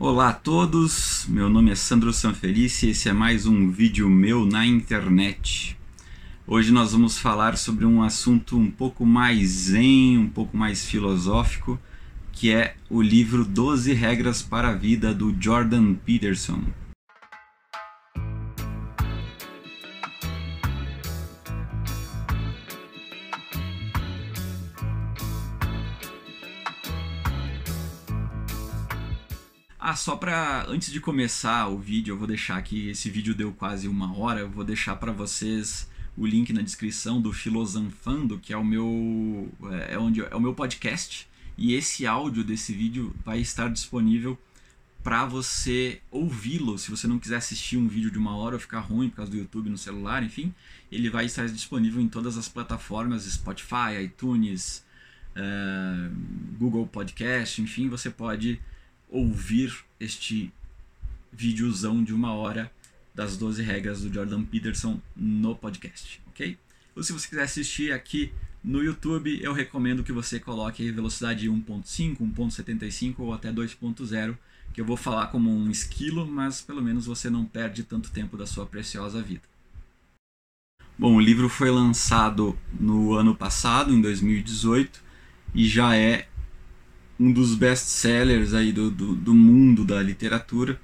Olá a todos, meu nome é Sandro Sanfelice e esse é mais um vídeo meu na internet. Hoje nós vamos falar sobre um assunto um pouco mais zen, um pouco mais filosófico, que é o livro 12 Regras para a Vida do Jordan Peterson. Ah, só para antes de começar o vídeo, eu vou deixar aqui, esse vídeo deu quase uma hora, eu vou deixar para vocês o link na descrição do Filosofando, que é o meu é, é onde é o meu podcast, e esse áudio desse vídeo vai estar disponível para você ouvi-lo. Se você não quiser assistir um vídeo de uma hora ou ficar ruim por causa do YouTube no celular, enfim, ele vai estar disponível em todas as plataformas, Spotify, iTunes, uh, Google Podcast, enfim, você pode ouvir este videozão de uma hora das 12 regras do Jordan Peterson no podcast, ok? Ou se você quiser assistir aqui no YouTube, eu recomendo que você coloque velocidade 1.5, 1.75 ou até 2.0, que eu vou falar como um esquilo, mas pelo menos você não perde tanto tempo da sua preciosa vida. Bom, o livro foi lançado no ano passado, em 2018, e já é um dos best-sellers aí do, do, do, mundo da literatura.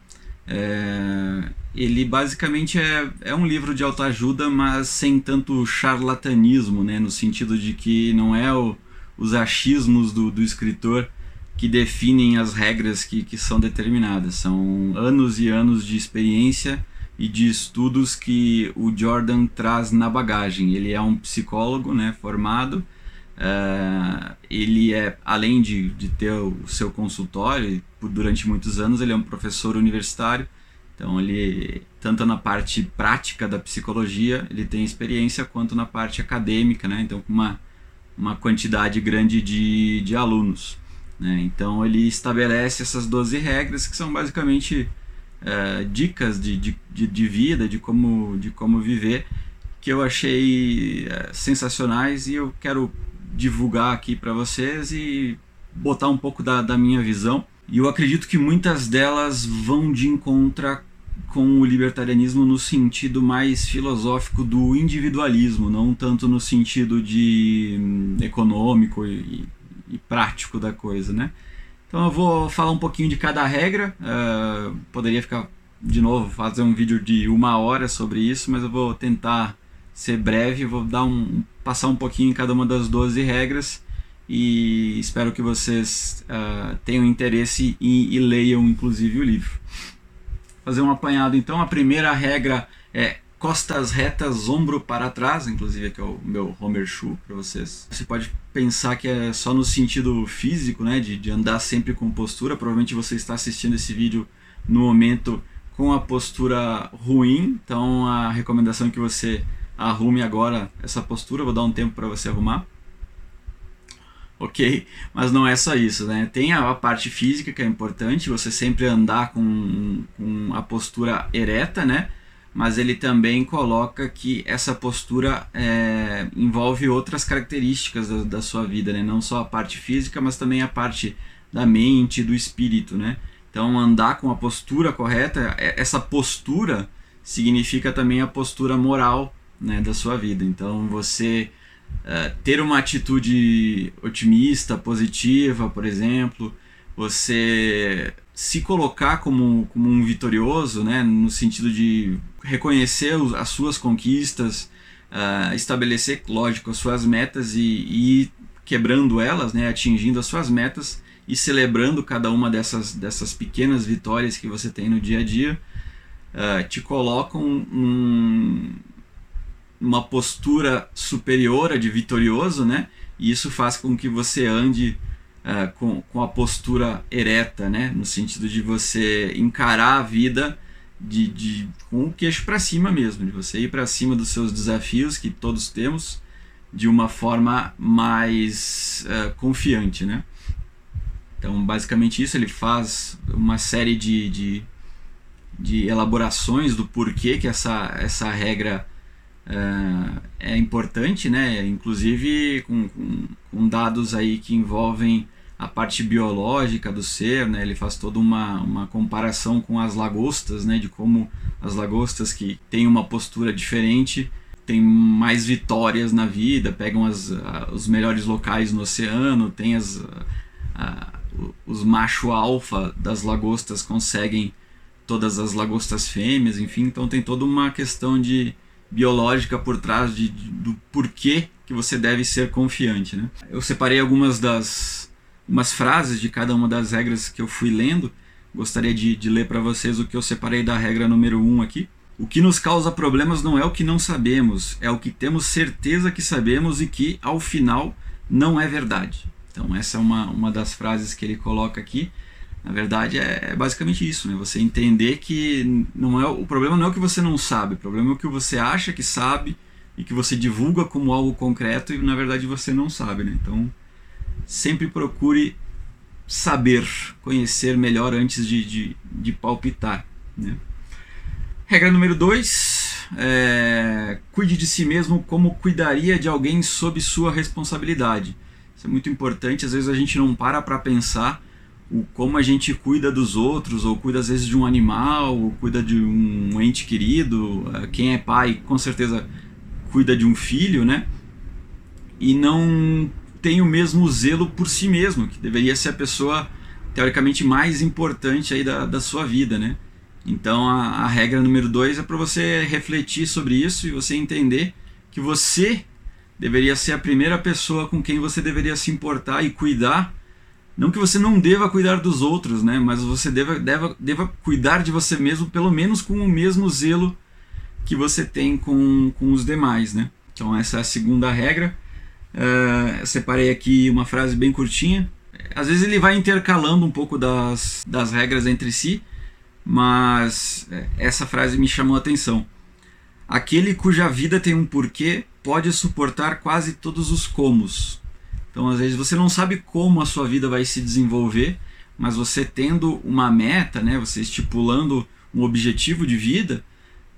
É, ele basicamente é, é um livro de autoajuda, mas sem tanto charlatanismo, né? no sentido de que não é o, os achismos do, do escritor que definem as regras que, que são determinadas. São anos e anos de experiência e de estudos que o Jordan traz na bagagem. Ele é um psicólogo né, formado Uh, ele é, além de, de ter o seu consultório, por, durante muitos anos ele é um professor universitário, então ele, tanto na parte prática da psicologia, ele tem experiência, quanto na parte acadêmica, né? então com uma, uma quantidade grande de, de alunos. Né? Então ele estabelece essas 12 regras, que são basicamente uh, dicas de, de, de, vida, de como, de como viver, que eu achei uh, sensacionais e eu quero divulgar aqui para vocês e botar um pouco da, da minha visão. E eu acredito que muitas delas vão de encontro com o libertarianismo no sentido mais filosófico do individualismo, não tanto no sentido de hum, econômico e, e, prático da coisa, né? Então eu vou falar um pouquinho de cada regra. Uh, poderia ficar de novo fazer um vídeo de uma hora sobre isso, mas eu vou tentar ser breve, vou dar um, passar um pouquinho em cada uma das 12 regras e espero que vocês uh, tenham interesse e, e, leiam inclusive o livro. Fazer um apanhado então, a primeira regra é costas retas, ombro para trás, inclusive aqui é o meu Homer Shoe para vocês. Você pode pensar que é só no sentido físico, né, de, de andar sempre com postura, provavelmente você está assistindo esse vídeo no momento com a postura ruim, então a recomendação é que você arrume agora essa postura, vou dar um tempo para você arrumar. Ok, mas não é só isso, né? Tem a, parte física que é importante, você sempre andar com, com a postura ereta, né? Mas ele também coloca que essa postura é, envolve outras características da, da sua vida, né? Não só a parte física, mas também a parte da mente, do espírito, né? Então, andar com a postura correta, é, essa postura significa também a postura moral né, da sua vida. Então, você uh, ter uma atitude otimista, positiva, por exemplo, você se colocar como, como um vitorioso, né, no sentido de reconhecer as suas conquistas, uh, estabelecer, lógico, as suas metas e, e ir quebrando elas, né, atingindo as suas metas e celebrando cada uma dessas, dessas pequenas vitórias que você tem no dia a dia, uh, te colocam num, uma postura superior, de vitorioso, né? E isso faz com que você ande uh, com, com a postura ereta, né? No sentido de você encarar a vida de, de com o queixo para cima mesmo, de você ir para cima dos seus desafios que todos temos de uma forma mais uh, confiante, né? Então, basicamente isso, ele faz uma série de, de, de elaborações do porquê que essa, essa regra é, é importante, né? Inclusive com, com, com, dados aí que envolvem a parte biológica do ser, né? Ele faz toda uma, uma comparação com as lagostas, né? De como as lagostas que têm uma postura diferente têm mais vitórias na vida, pegam as, os melhores locais no oceano, tem as, os macho alfa das lagostas conseguem todas as lagostas fêmeas, enfim, então tem toda uma questão de biológica por trás de, do porquê que você deve ser confiante. Né? Eu separei algumas das umas frases de cada uma das regras que eu fui lendo. Gostaria de, de ler para vocês o que eu separei da regra número 1 um aqui. O que nos causa problemas não é o que não sabemos, é o que temos certeza que sabemos e que, ao final, não é verdade. Então, essa é uma, uma das frases que ele coloca aqui. Na verdade, é, é basicamente isso, né? Você entender que não é o problema não é o que você não sabe, o problema é o que você acha que sabe e que você divulga como algo concreto e na verdade você não sabe, né? Então, sempre procure saber, conhecer melhor antes de, de, de palpitar, né? Regra número 2, é, cuide de si mesmo como cuidaria de alguém sob sua responsabilidade. Isso é muito importante, às vezes a gente não para para pensar o como a gente cuida dos outros, ou cuida às vezes de um animal, ou cuida de um ente querido. É, quem é pai, com certeza cuida de um filho, né? E não tem o mesmo zelo por si mesmo, que deveria ser a pessoa teoricamente mais importante aí da, da sua vida, né? Então a, a regra número dois é para você refletir sobre isso e você entender que você deveria ser a primeira pessoa com quem você deveria se importar e cuidar não que você não deva cuidar dos outros, né? Mas você deva, deva, deva cuidar de você mesmo, pelo menos com o mesmo zelo que você tem com, com os demais, né? Então essa é a segunda regra. Uh, separei aqui uma frase bem curtinha. Às vezes ele vai intercalando um pouco das, das regras entre si, mas é, essa frase me chamou a atenção. Aquele cuja vida tem um porquê pode suportar quase todos os comos, então, às vezes, você não sabe como a sua vida vai se desenvolver, mas você tendo uma meta, né, você estipulando um objetivo de vida,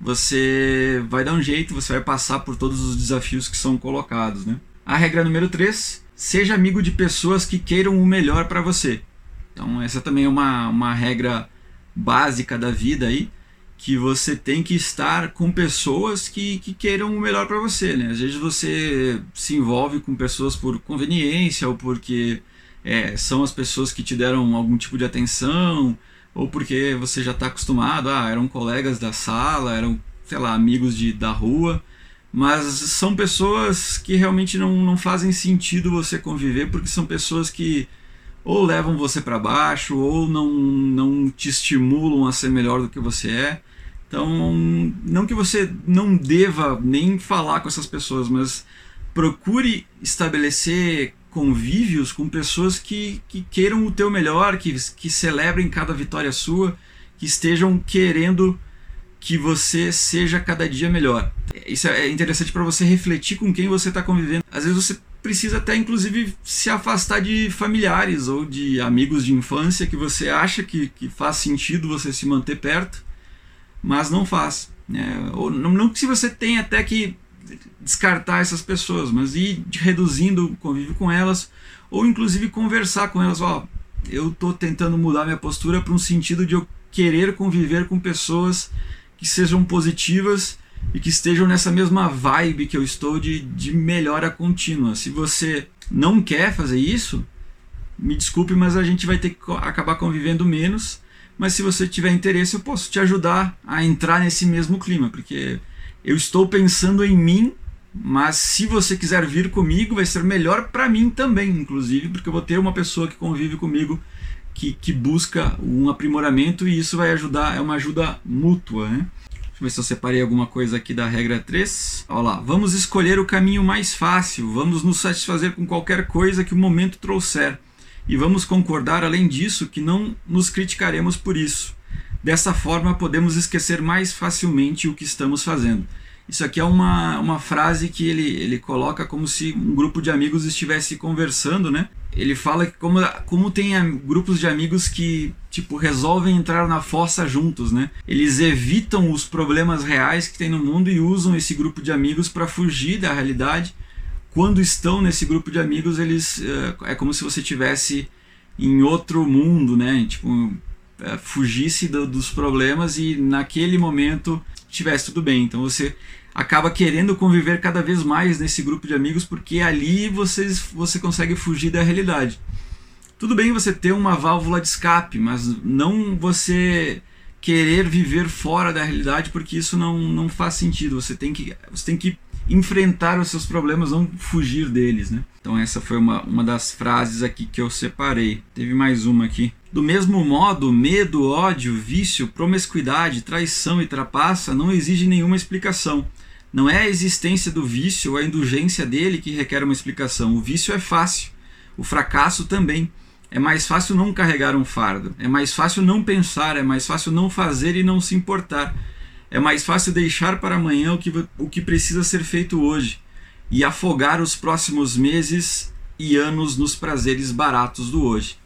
você vai dar um jeito, você vai passar por todos os desafios que são colocados. Né? A regra número 3, seja amigo de pessoas que queiram o melhor para você. Então, essa também é uma, uma regra básica da vida aí que você tem que estar com pessoas que, que queiram o melhor para você, né? Às vezes você se envolve com pessoas por conveniência ou porque é, são as pessoas que te deram algum tipo de atenção ou porque você já está acostumado, ah, eram colegas da sala, eram, sei lá, amigos de, da rua, mas são pessoas que realmente não, não fazem sentido você conviver porque são pessoas que ou levam você para baixo ou não, não te estimulam a ser melhor do que você é. Então, não que você não deva nem falar com essas pessoas, mas procure estabelecer convívios com pessoas que, que queiram o teu melhor, que, que celebrem cada vitória sua, que estejam querendo que você seja cada dia melhor. Isso é interessante para você refletir com quem você está convivendo. Às vezes você precisa até inclusive se afastar de familiares ou de amigos de infância que você acha que, que faz sentido você se manter perto, mas não faz. Né? Ou, não, não que se você tem até que descartar essas pessoas, mas ir reduzindo o convívio com elas, ou inclusive conversar com elas. Ó, eu estou tentando mudar minha postura para um sentido de eu querer conviver com pessoas que sejam positivas e que estejam nessa mesma vibe que eu estou de, de melhora contínua. Se você não quer fazer isso, me desculpe, mas a gente vai ter que acabar convivendo menos. Mas se você tiver interesse, eu posso te ajudar a entrar nesse mesmo clima, porque eu estou pensando em mim, mas se você quiser vir comigo, vai ser melhor para mim também, inclusive, porque eu vou ter uma pessoa que convive comigo que, que busca um aprimoramento e isso vai ajudar, é uma ajuda mútua, né? Deixa eu ver se eu separei alguma coisa aqui da regra 3. Olha lá. Vamos escolher o caminho mais fácil. Vamos nos satisfazer com qualquer coisa que o momento trouxer. E vamos concordar, além disso, que não nos criticaremos por isso. Dessa forma, podemos esquecer mais facilmente o que estamos fazendo. Isso aqui é uma, uma frase que ele, ele coloca como se um grupo de amigos estivesse conversando, né? Ele fala que como, como tem grupos de amigos que tipo resolvem entrar na fossa juntos, né? Eles evitam os problemas reais que tem no mundo e usam esse grupo de amigos para fugir da realidade. Quando estão nesse grupo de amigos, eles é como se você tivesse em outro mundo, né? Tipo, é, fugisse do, dos problemas e naquele momento tivesse tudo bem. Então você acaba querendo conviver cada vez mais nesse grupo de amigos porque ali vocês, você consegue fugir da realidade. Tudo bem você ter uma válvula de escape, mas não você querer viver fora da realidade porque isso não, não faz sentido. Você tem que, você tem que enfrentar os seus problemas, não fugir deles, né? Então essa foi uma, uma das frases aqui que eu separei. Teve mais uma aqui. Do mesmo modo, medo, ódio, vício, promiscuidade, traição e trapaça não exigem nenhuma explicação. Não é a existência do vício ou a indulgência dele que requer uma explicação. O vício é fácil, o fracasso também. É mais fácil não carregar um fardo, é mais fácil não pensar, é mais fácil não fazer e não se importar. É mais fácil deixar para amanhã o que, o que precisa ser feito hoje e afogar os próximos meses e anos nos prazeres baratos do hoje.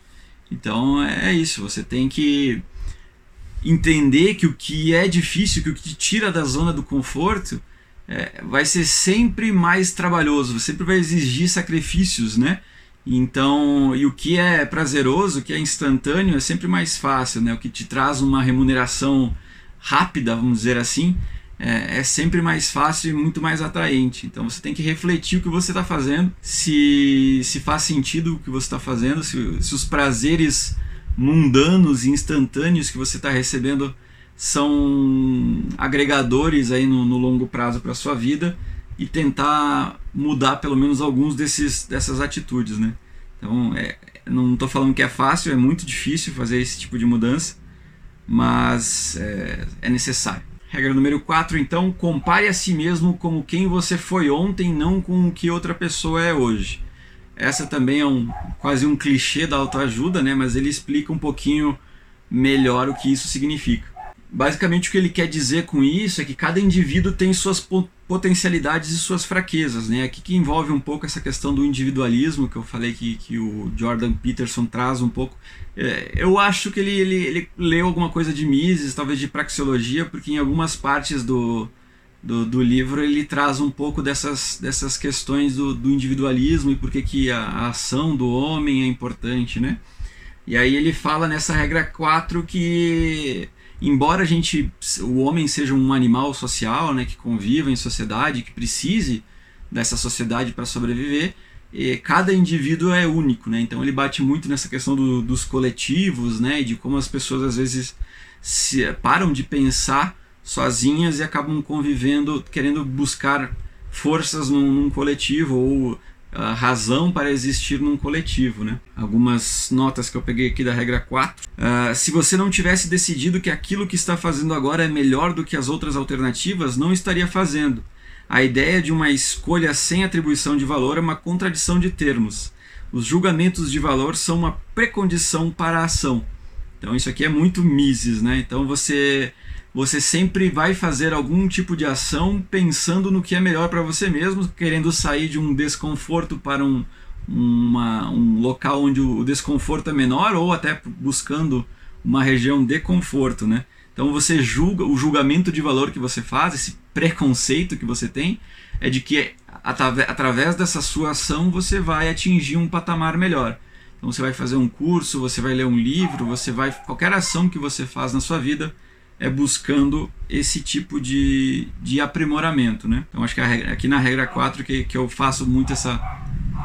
Então é isso, você tem que entender que o que é difícil, que o que te tira da zona do conforto, é, vai ser sempre mais trabalhoso, sempre vai exigir sacrifícios, né? Então, e o que é prazeroso, o que é instantâneo, é sempre mais fácil, né? O que te traz uma remuneração rápida, vamos dizer assim, é, é, sempre mais fácil e muito mais atraente. Então você tem que refletir o que você está fazendo, se, se faz sentido o que você está fazendo, se, se os prazeres mundanos e instantâneos que você está recebendo são agregadores aí no, no longo prazo para sua vida e tentar mudar pelo menos alguns desses, dessas atitudes. Né? Então é, não estou falando que é fácil, é muito difícil fazer esse tipo de mudança, mas é, é necessário. Regra número 4, então, compare a si mesmo como quem você foi ontem, não com o que outra pessoa é hoje. Essa também é um, quase um clichê da autoajuda, né? mas ele explica um pouquinho melhor o que isso significa. Basicamente, o que ele quer dizer com isso é que cada indivíduo tem suas potencialidades e suas fraquezas. Né? Aqui que envolve um pouco essa questão do individualismo que eu falei que, que o Jordan Peterson traz um pouco. É, eu acho que ele, ele, ele leu alguma coisa de Mises, talvez de praxeologia, porque em algumas partes do, do, do, livro ele traz um pouco dessas, dessas questões do, do individualismo e por que, a, a, ação do homem é importante. Né? E aí ele fala nessa regra 4 que embora a gente, o homem seja um animal social, né, que conviva em sociedade, que precise dessa sociedade para sobreviver, cada indivíduo é único, né? Então ele bate muito nessa questão do, dos coletivos, né, de como as pessoas às vezes se param de pensar sozinhas e acabam convivendo, querendo buscar forças num, num coletivo ou a razão para existir num coletivo. Né? Algumas notas que eu peguei aqui da regra 4. Uh, ah, se você não tivesse decidido que aquilo que está fazendo agora é melhor do que as outras alternativas, não estaria fazendo. A ideia de uma escolha sem atribuição de valor é uma contradição de termos. Os julgamentos de valor são uma precondição para a ação. Então isso aqui é muito Mises, né? Então você você sempre vai fazer algum tipo de ação pensando no que é melhor para você mesmo, querendo sair de um desconforto para um, uma, um local onde o desconforto é menor ou até buscando uma região de conforto, né? Então você julga, o julgamento de valor que você faz, esse preconceito que você tem, é de que através dessa sua ação você vai atingir um patamar melhor. Então você vai fazer um curso, você vai ler um livro, você vai qualquer ação que você faz na sua vida, é buscando esse tipo de, de aprimoramento. Né? Então acho que regra, aqui na regra 4 que, que eu faço muito essa,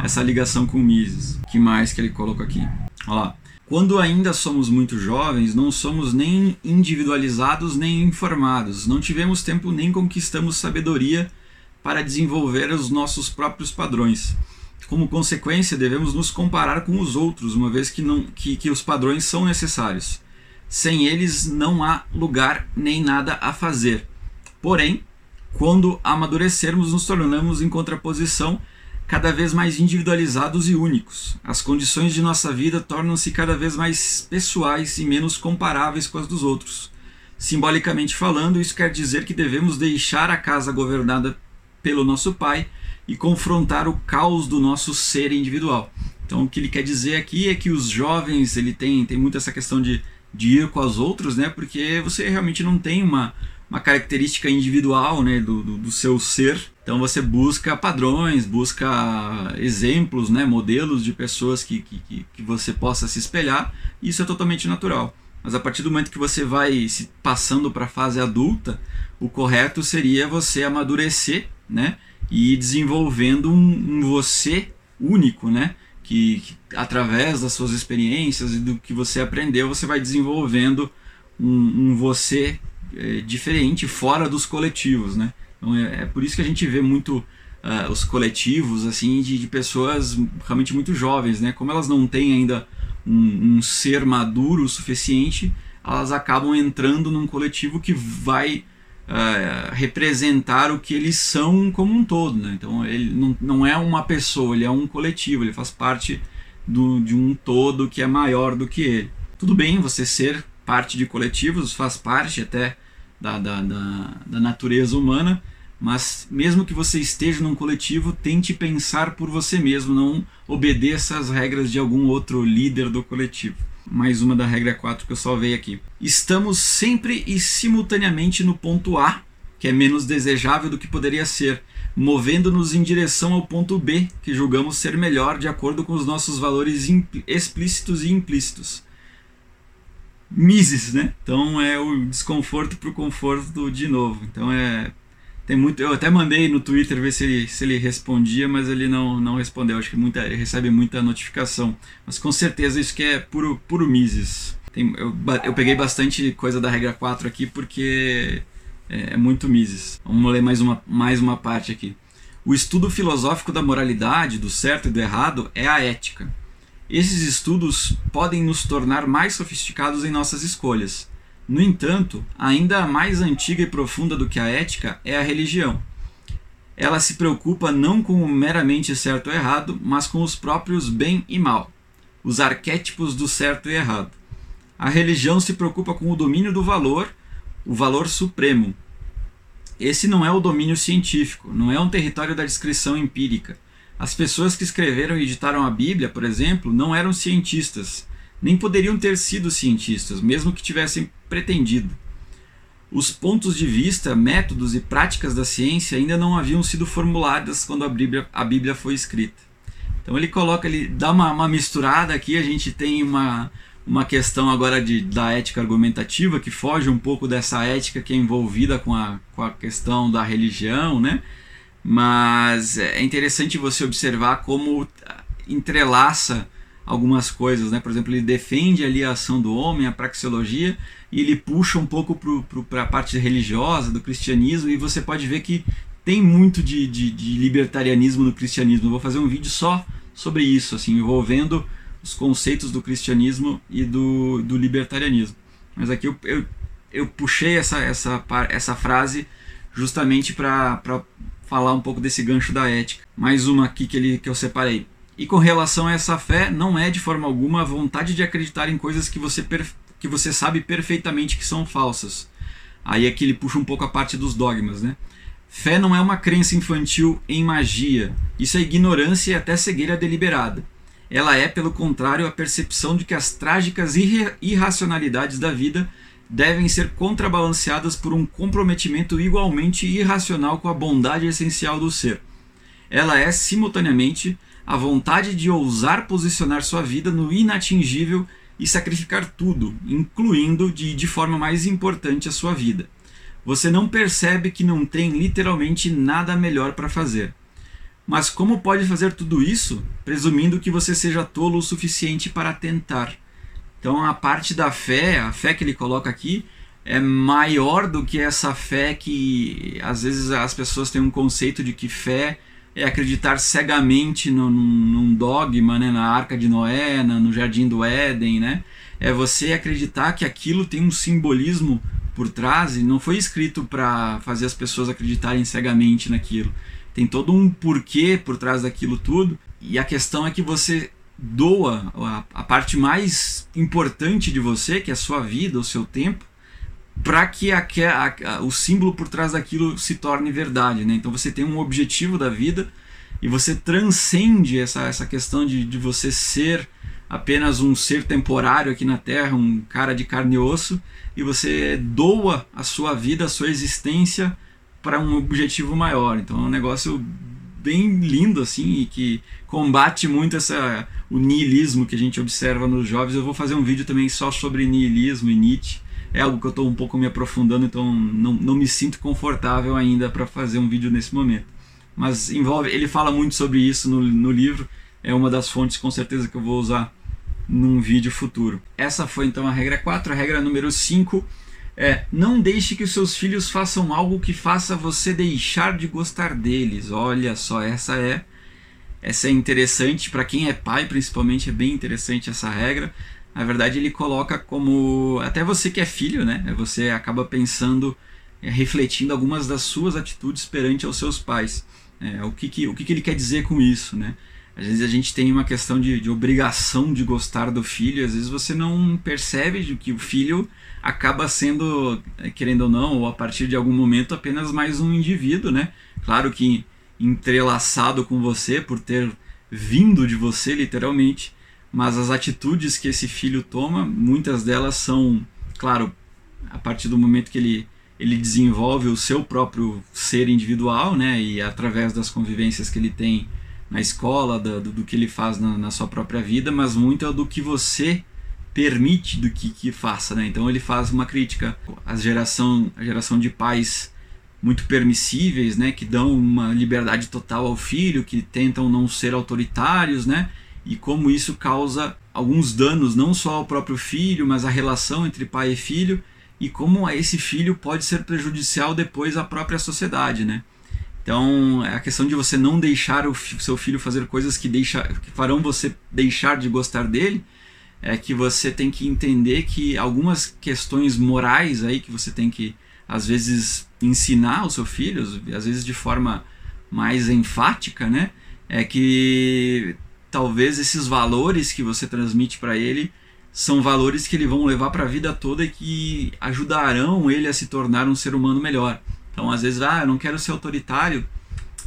essa ligação com o Mises. que mais que ele colocou aqui? Olha lá. Quando ainda somos muito jovens, não somos nem individualizados nem informados. Não tivemos tempo nem conquistamos sabedoria para desenvolver os nossos próprios padrões. Como consequência, devemos nos comparar com os outros, uma vez que, não, que, que os padrões são necessários. Sem eles não há lugar nem nada a fazer. Porém, quando amadurecermos, nos tornamos em contraposição cada vez mais individualizados e únicos. As condições de nossa vida tornam-se cada vez mais pessoais e menos comparáveis com as dos outros. Simbolicamente falando, isso quer dizer que devemos deixar a casa governada pelo nosso Pai e confrontar o caos do nosso ser individual. Então, o que ele quer dizer aqui é que os jovens, ele tem, tem muito essa questão de de ir com os outros, né? Porque você realmente não tem uma, uma característica individual, né? Do, do, do seu ser. Então você busca padrões, busca exemplos, né? Modelos de pessoas que, que, que você possa se espelhar. Isso é totalmente natural. Mas a partir do momento que você vai se passando para a fase adulta, o correto seria você amadurecer, né? E ir desenvolvendo um, um você único, né? Que, que, através das suas experiências e do que você aprendeu, você vai desenvolvendo um, um você é, diferente, fora dos coletivos, né? Então é, é, por isso que a gente vê muito uh, os coletivos assim de, de, pessoas realmente muito jovens, né? Como elas não têm ainda um, um ser maduro o suficiente, elas acabam entrando num coletivo que vai uh, representar o que eles são como um todo. Né? Então ele não, não é uma pessoa, ele é um coletivo, ele faz parte do, de um todo que é maior do que ele. Tudo bem você ser parte de coletivos, faz parte até da, da, da, da natureza humana, mas mesmo que você esteja num coletivo, tente pensar por você mesmo, não obedeça às regras de algum outro líder do coletivo mais uma da regra 4 que eu salvei aqui. Estamos sempre e simultaneamente no ponto A, que é menos desejável do que poderia ser, movendo-nos em direção ao ponto B, que julgamos ser melhor de acordo com os nossos valores explícitos e implícitos. Mises, né? Então é o desconforto para o conforto de novo. Então é tem muito, eu até mandei no Twitter ver se ele, se ele respondia, mas ele não, não respondeu. Acho que muita, ele recebe muita notificação. Mas com certeza isso que é puro, puro Mises. Tem, eu, eu peguei bastante coisa da regra 4 aqui porque é, é muito Mises. Vamos ler mais uma, mais uma parte aqui. O estudo filosófico da moralidade, do certo e do errado, é a ética. Esses estudos podem nos tornar mais sofisticados em nossas escolhas no entanto, ainda mais antiga e profunda do que a ética é a religião. Ela se preocupa não com o meramente certo ou errado, mas com os próprios bem e mal, os arquétipos do certo e errado. A religião se preocupa com o domínio do valor, o valor supremo. Esse não é o domínio científico, não é um território da descrição empírica. As pessoas que escreveram e editaram a Bíblia, por exemplo, não eram cientistas nem poderiam ter sido cientistas, mesmo que tivessem pretendido. Os pontos de vista, métodos e práticas da ciência ainda não haviam sido formuladas quando a Bíblia, a Bíblia foi escrita. Então ele coloca, ele dá uma, uma misturada aqui, a gente tem uma, uma questão agora de, da ética argumentativa que foge um pouco dessa ética que é envolvida com a, com a questão da religião, né? Mas é interessante você observar como entrelaça algumas coisas, né? Por exemplo, ele defende ali a ação do homem, a praxeologia, e ele puxa um pouco para a parte religiosa do cristianismo, e você pode ver que tem muito de, de, de, libertarianismo no cristianismo. Eu vou fazer um vídeo só sobre isso, assim, envolvendo os conceitos do cristianismo e do, do libertarianismo. Mas aqui eu, eu, eu puxei essa, essa, essa frase justamente para falar um pouco desse gancho da ética. Mais uma aqui que, ele, que eu separei. E com relação a essa fé, não é de forma alguma a vontade de acreditar em coisas que você, que você sabe perfeitamente que são falsas. Aí aqui ele puxa um pouco a parte dos dogmas, né? Fé não é uma crença infantil em magia. Isso é ignorância e até cegueira deliberada. Ela é, pelo contrário, a percepção de que as trágicas irra irracionalidades da vida devem ser contrabalanceadas por um comprometimento igualmente irracional com a bondade essencial do ser. Ela é, simultaneamente, a vontade de ousar posicionar sua vida no inatingível e sacrificar tudo, incluindo de, de forma mais importante a sua vida. Você não percebe que não tem literalmente nada melhor para fazer. Mas como pode fazer tudo isso, presumindo que você seja tolo o suficiente para tentar? Então a parte da fé, a fé que ele coloca aqui, é maior do que essa fé que às vezes as pessoas têm um conceito de que fé é acreditar cegamente no, num, dogma, né, na Arca de Noé, na, no Jardim do Éden, né? É você acreditar que aquilo tem um simbolismo por trás e não foi escrito para fazer as pessoas acreditarem cegamente naquilo. Tem todo um porquê por trás daquilo tudo. E a questão é que você doa a, a parte mais importante de você, que é a sua vida, o seu tempo, para que a, a, o símbolo por trás daquilo se torne verdade. Né? Então você tem um objetivo da vida e você transcende essa, essa questão de, de você ser apenas um ser temporário aqui na Terra, um cara de carne e osso, e você doa a sua vida, a sua existência para um objetivo maior. Então é um negócio bem lindo assim e que combate muito essa o niilismo que a gente observa nos jovens. Eu vou fazer um vídeo também só sobre niilismo e Nietzsche. É algo que eu estou um pouco me aprofundando, então não, não me sinto confortável ainda para fazer um vídeo nesse momento. Mas envolve, ele fala muito sobre isso no, no livro. É uma das fontes com certeza que eu vou usar num vídeo futuro. Essa foi então a regra 4. A regra número 5 é: não deixe que os seus filhos façam algo que faça você deixar de gostar deles. Olha só, essa é essa é interessante para quem é pai, principalmente é bem interessante essa regra. Na verdade, ele coloca como até você que é filho, né? Você acaba pensando, é, refletindo algumas das suas atitudes perante aos seus pais. É, o que, que o que, que ele quer dizer com isso, né? Às vezes a gente tem uma questão de, de obrigação de gostar do filho, às vezes você não percebe que o filho acaba sendo, eh, querendo ou não, ou a partir de algum momento, apenas mais um indivíduo, né? Claro que entrelaçado com você, por ter vindo de você, literalmente, mas as atitudes que esse filho toma, muitas delas são, claro, a partir do momento que ele, ele desenvolve o seu próprio ser individual, né? E através das convivências que ele tem na escola, do, do que ele faz na, na, sua própria vida, mas muito é do que você permite do que, que faça. Né? Então ele faz uma crítica à geração, à geração de pais muito permissíveis, né, que dão uma liberdade total ao filho, que tentam não ser autoritários, né, e como isso causa alguns danos não só ao próprio filho, mas à relação entre pai e filho, e como esse filho pode ser prejudicial depois à própria sociedade, né? Então, é a questão de você não deixar o seu filho fazer coisas que, deixa, que farão você deixar de gostar dele, é que você tem que entender que algumas questões morais aí que você tem que, às vezes, ensinar ao seu filho, às vezes de forma mais enfática, né? É que talvez esses valores que você transmite para ele são valores que ele vão levar para a vida toda e que ajudarão ele a se tornar um ser humano melhor. Então, às vezes, ah, eu não quero ser autoritário,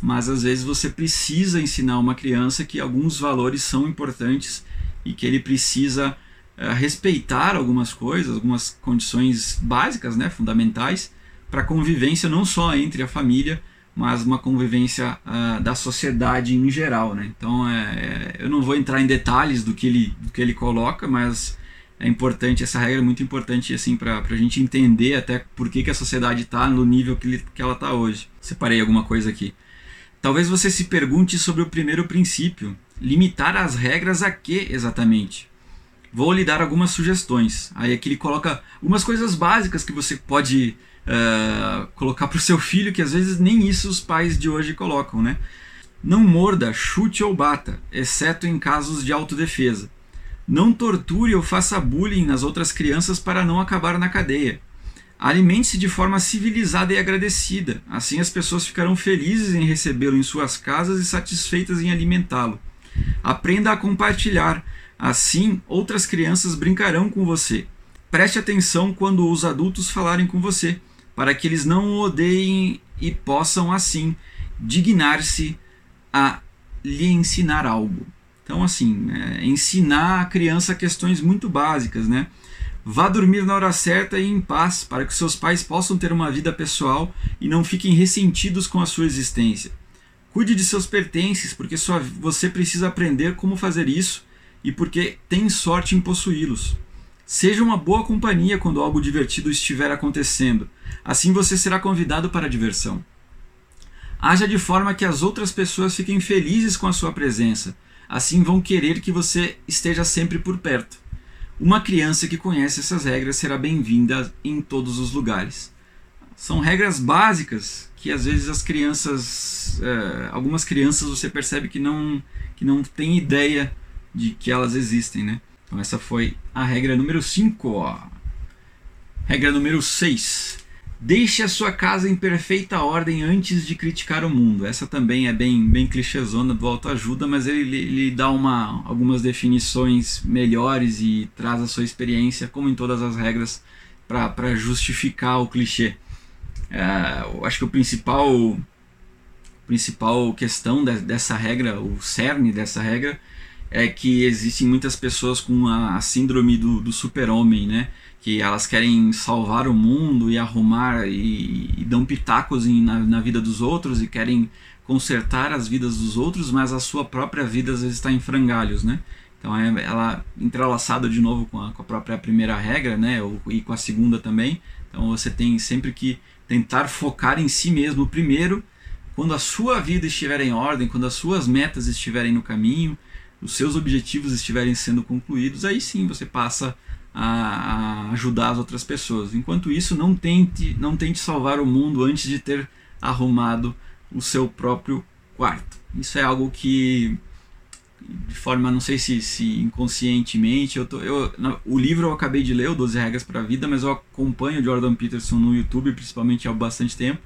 mas às vezes você precisa ensinar uma criança que alguns valores são importantes e que ele precisa uh, respeitar algumas coisas, algumas condições básicas, né, fundamentais, para a convivência não só entre a família, mas uma convivência uh, da sociedade em geral. Né? Então, é, eu não vou entrar em detalhes do que ele, do que ele coloca, mas é importante, essa regra é muito importante assim para a gente entender até por que, que a sociedade está no nível que, que ela está hoje. Separei alguma coisa aqui. Talvez você se pergunte sobre o primeiro princípio. Limitar as regras a quê exatamente? Vou lhe dar algumas sugestões. Aí aqui ele coloca algumas coisas básicas que você pode uh, colocar para o seu filho, que às vezes nem isso os pais de hoje colocam, né? Não morda, chute ou bata, exceto em casos de autodefesa. Não torture ou faça bullying nas outras crianças para não acabar na cadeia. Alimente-se de forma civilizada e agradecida, assim as pessoas ficarão felizes em recebê-lo em suas casas e satisfeitas em alimentá-lo. Aprenda a compartilhar, assim outras crianças brincarão com você. Preste atenção quando os adultos falarem com você, para que eles não o odeiem e possam, assim, dignar-se a lhe ensinar algo. Então, assim, é, ensinar a criança questões muito básicas, né? Vá dormir na hora certa e em paz, para que seus pais possam ter uma vida pessoal e não fiquem ressentidos com a sua existência. Cuide de seus pertences, porque só você precisa aprender como fazer isso e porque tem sorte em possuí-los. Seja uma boa companhia quando algo divertido estiver acontecendo. Assim você será convidado para a diversão. Haja de forma que as outras pessoas fiquem felizes com a sua presença assim vão querer que você esteja sempre por perto. Uma criança que conhece essas regras será bem-vinda em todos os lugares. São regras básicas que às vezes as crianças, é, algumas crianças você percebe que não que não tem ideia de que elas existem, né? Então essa foi a regra número 5. Regra número 6. Deixe a sua casa em perfeita ordem antes de criticar o mundo. Essa também é bem, bem clichêzona do autoajuda, mas ele, ele dá uma, algumas definições melhores e traz a sua experiência, como em todas as regras, para justificar o clichê. É, eu acho que o principal, principal questão de, dessa regra, o cerne dessa regra, é que existem muitas pessoas com a, a síndrome do, do super-homem, né? Que elas querem salvar o mundo e arrumar e, e dão pitacos em, na, na vida dos outros e querem consertar as vidas dos outros, mas a sua própria vida às vezes está em frangalhos, né? Então é ela entrelaçada de novo com a, com a própria primeira regra, né? E com a segunda também. Então você tem sempre que tentar focar em si mesmo primeiro, quando a sua vida estiver em ordem, quando as suas metas estiverem no caminho, os seus objetivos estiverem sendo concluídos, aí sim você passa a, a ajudar as outras pessoas. Enquanto isso, não tente, não tente salvar o mundo antes de ter arrumado o seu próprio quarto. Isso é algo que de forma, não sei se, se inconscientemente, eu tô, eu, o livro eu acabei de ler, o 12 Regras para a Vida, mas eu acompanho o Jordan Peterson no YouTube, principalmente há bastante tempo.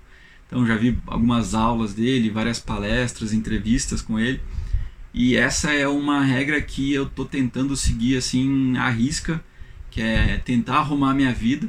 Então já vi algumas aulas dele, várias palestras, entrevistas com ele. E essa é uma regra que eu tô tentando seguir assim à risca, que é tentar arrumar minha vida.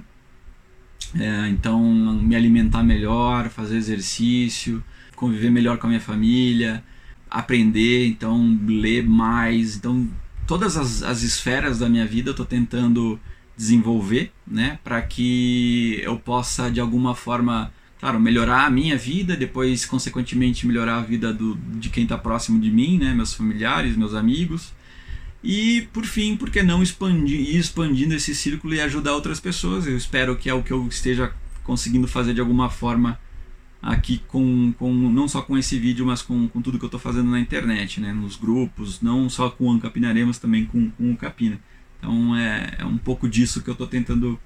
É, então, me alimentar melhor, fazer exercício, conviver melhor com a minha família, aprender, então ler mais. Então, todas as, as esferas da minha vida eu estou tentando desenvolver, né, para que eu possa de alguma forma, claro, melhorar a minha vida, depois consequentemente melhorar a vida do, de quem está próximo de mim, né, meus familiares, meus amigos. E por fim, por que não expandir, ir expandindo esse círculo e ajudar outras pessoas? Eu espero que é o que eu esteja conseguindo fazer de alguma forma aqui com, com não só com esse vídeo, mas com, com tudo que eu estou fazendo na internet, né, nos grupos, não só com o Ancapinaré, mas também com, com o Capina. Então é, é um pouco disso que eu estou tentando